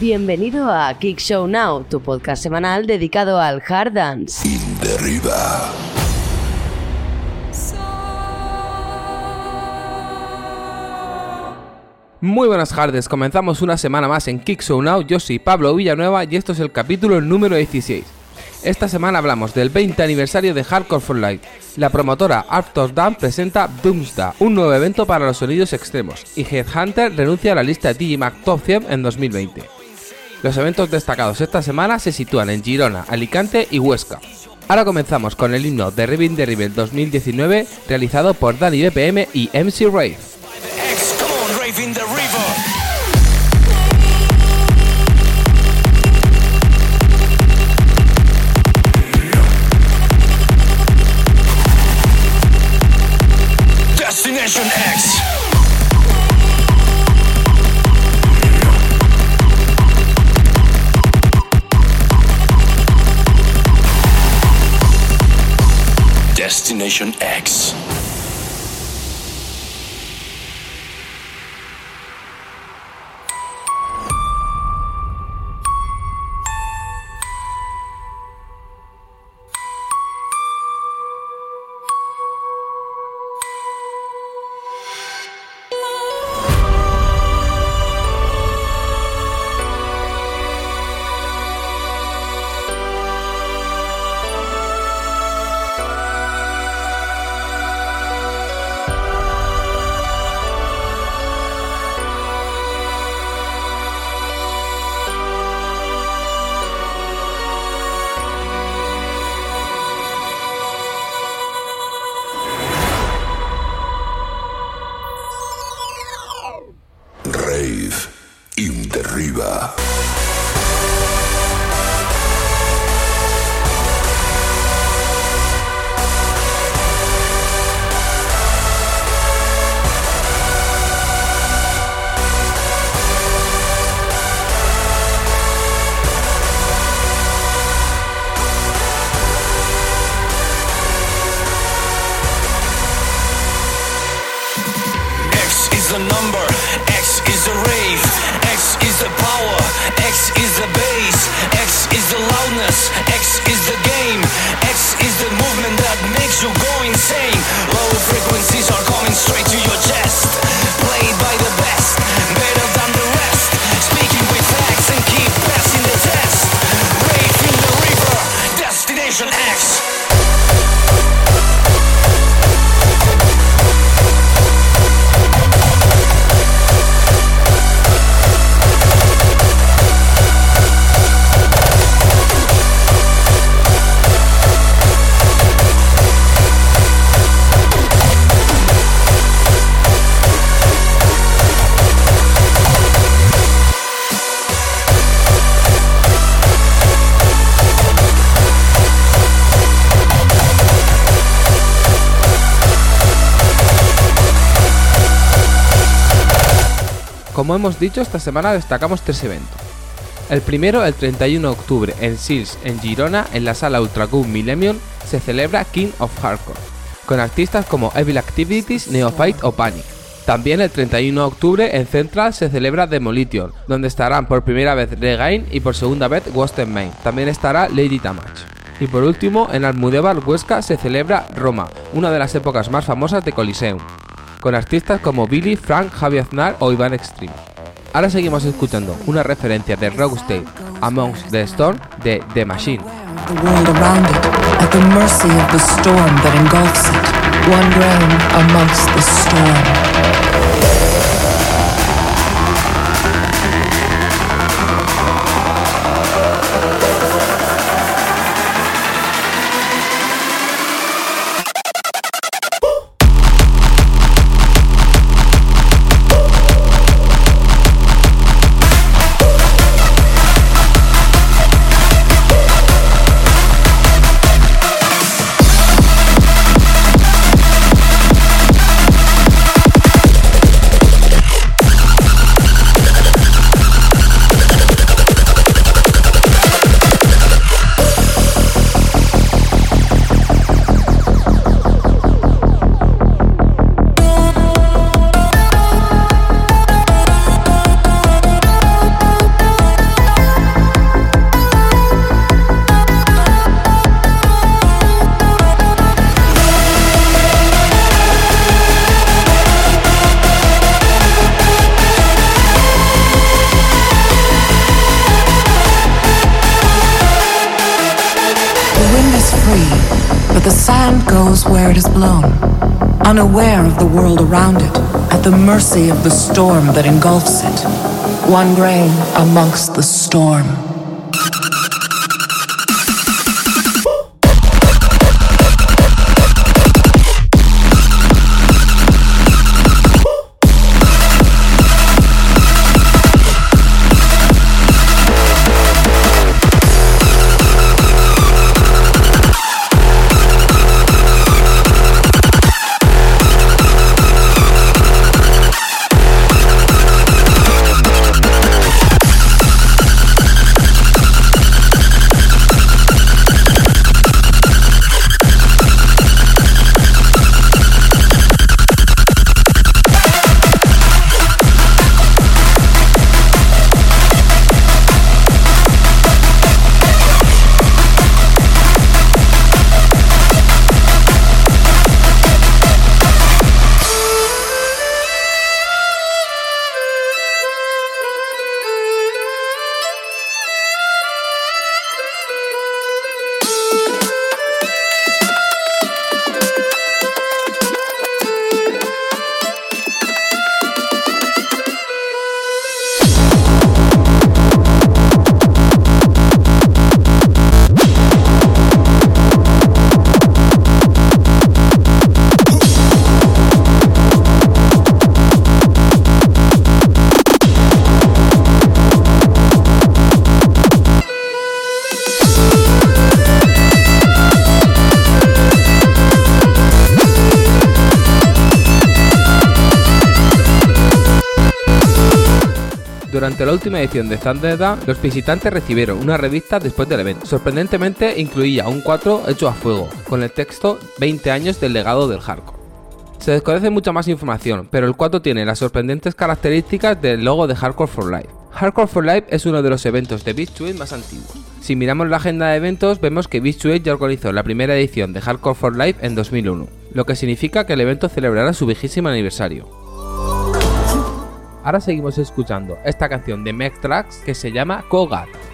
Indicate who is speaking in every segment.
Speaker 1: Bienvenido a Kick Show Now, tu podcast semanal dedicado al hard dance.
Speaker 2: Derriba.
Speaker 3: Muy buenas tardes, comenzamos una semana más en Kick Show Now, yo soy Pablo Villanueva y esto es el capítulo número 16. Esta semana hablamos del 20 aniversario de Hardcore for Life. La promotora Arthur Dam presenta Doomsday, un nuevo evento para los sonidos extremos, y Headhunter renuncia a la lista de Digimac Top 100 en 2020. Los eventos destacados esta semana se sitúan en Girona, Alicante y Huesca. Ahora comenzamos con el himno de Riving the Rebel 2019 realizado por Danny BPM y MC Rave.
Speaker 4: Destination X.
Speaker 3: Como hemos dicho, esta semana destacamos tres eventos. El primero, el 31 de octubre, en Sils, en Girona, en la sala Ultra Q Millennium, se celebra King of Hardcore, con artistas como Evil Activities, Neophyte o Panic. También el 31 de octubre en Central se celebra Demolition, donde estarán por primera vez Regain y por segunda vez in Main. También estará Lady Tamach. Y por último, en Almudebar Huesca se celebra Roma, una de las épocas más famosas de Coliseum, con artistas como Billy, Frank, Javi Aznar o Iván Extreme. Ahora seguimos escuchando una referencia de Rocksteady, Amongst the Storm de The Machine.
Speaker 5: at the mercy of the storm that engulfs it, amongst the storm. Blown, unaware of the world around it, at the mercy of the storm that engulfs it. One grain amongst the storm.
Speaker 3: Durante la última edición de Thunderdome, los visitantes recibieron una revista después del evento. Sorprendentemente, incluía un 4 hecho a fuego, con el texto 20 años del legado del hardcore. Se desconoce mucha más información, pero el 4 tiene las sorprendentes características del logo de Hardcore for Life. Hardcore for Life es uno de los eventos de Beach más antiguos. Si miramos la agenda de eventos, vemos que Beach ya organizó la primera edición de Hardcore for Life en 2001, lo que significa que el evento celebrará su vigésimo aniversario. Ahora seguimos escuchando esta canción de Meg Tracks que se llama Kogat.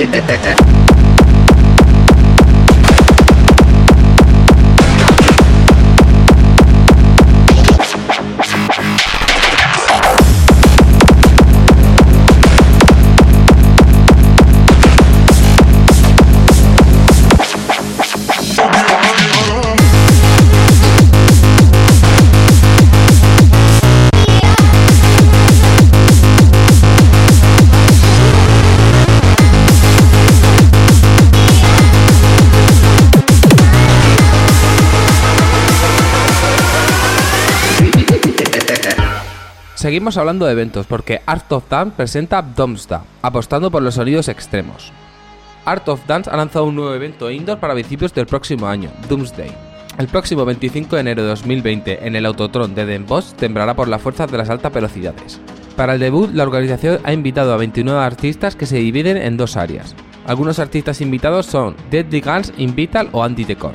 Speaker 3: Yeah. Seguimos hablando de eventos porque Art of Dance presenta Domsda, apostando por los sonidos extremos. Art of Dance ha lanzado un nuevo evento indoor para principios del próximo año, Doomsday. El próximo 25 de enero de 2020 en el Autotron de Den Bosch temblará por las fuerzas de las altas velocidades. Para el debut, la organización ha invitado a 29 artistas que se dividen en dos áreas. Algunos artistas invitados son Deadly Guns, Invital o Andy Decor.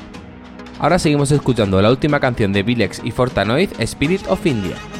Speaker 3: Ahora seguimos escuchando la última canción de Vilex y Fortanoid, Spirit of India.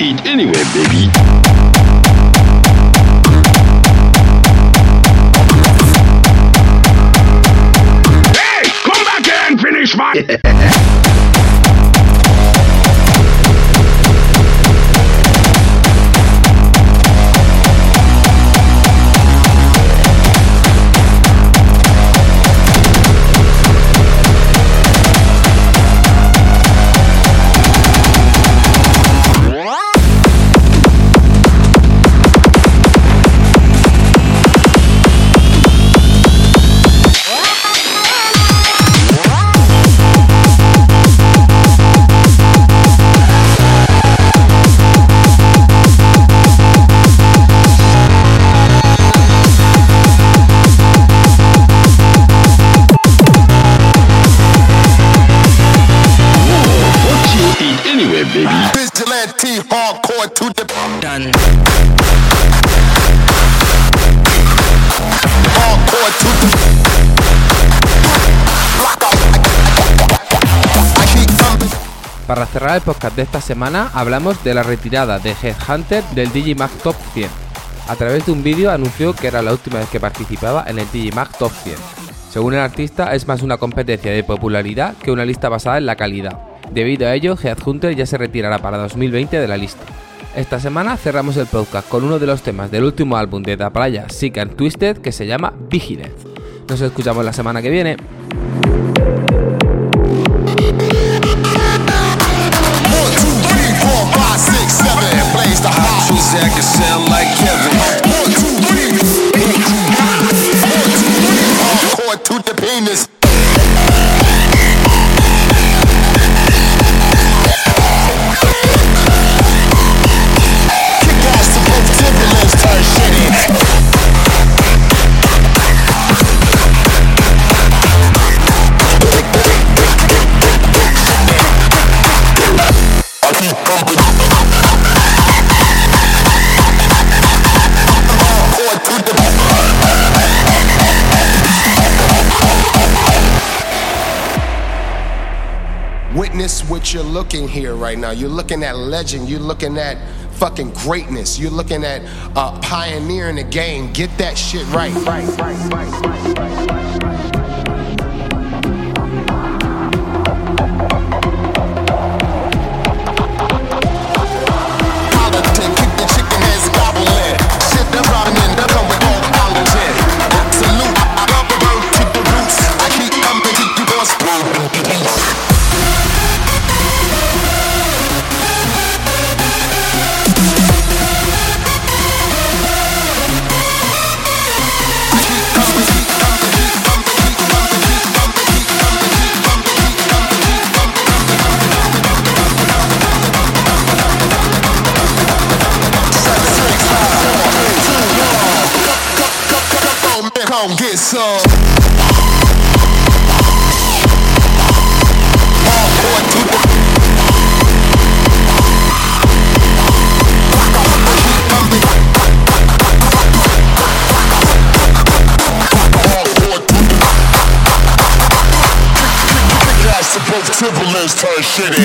Speaker 2: eat anyway, baby?
Speaker 3: Para cerrar el podcast de esta semana, hablamos de la retirada de Headhunter del Digimag Top 100. A través de un vídeo anunció que era la última vez que participaba en el Digimag Top 100. Según el artista, es más una competencia de popularidad que una lista basada en la calidad. Debido a ello, Headhunter ya se retirará para 2020 de la lista. Esta semana cerramos el podcast con uno de los temas del último álbum de Da Playa, Sick and Twisted, que se llama Vigilance. Nos escuchamos la semana que viene.
Speaker 4: Zach can sound like Kevin.
Speaker 6: One, two, three. One, two, three. Hardcore to the penis. Witness what you're looking here right now. You're looking at legend. You're looking at fucking greatness. You're looking at uh, pioneering the game. Get that shit right. Right, right, right, right, right, right, right. Politic, Timberlands turn shit in.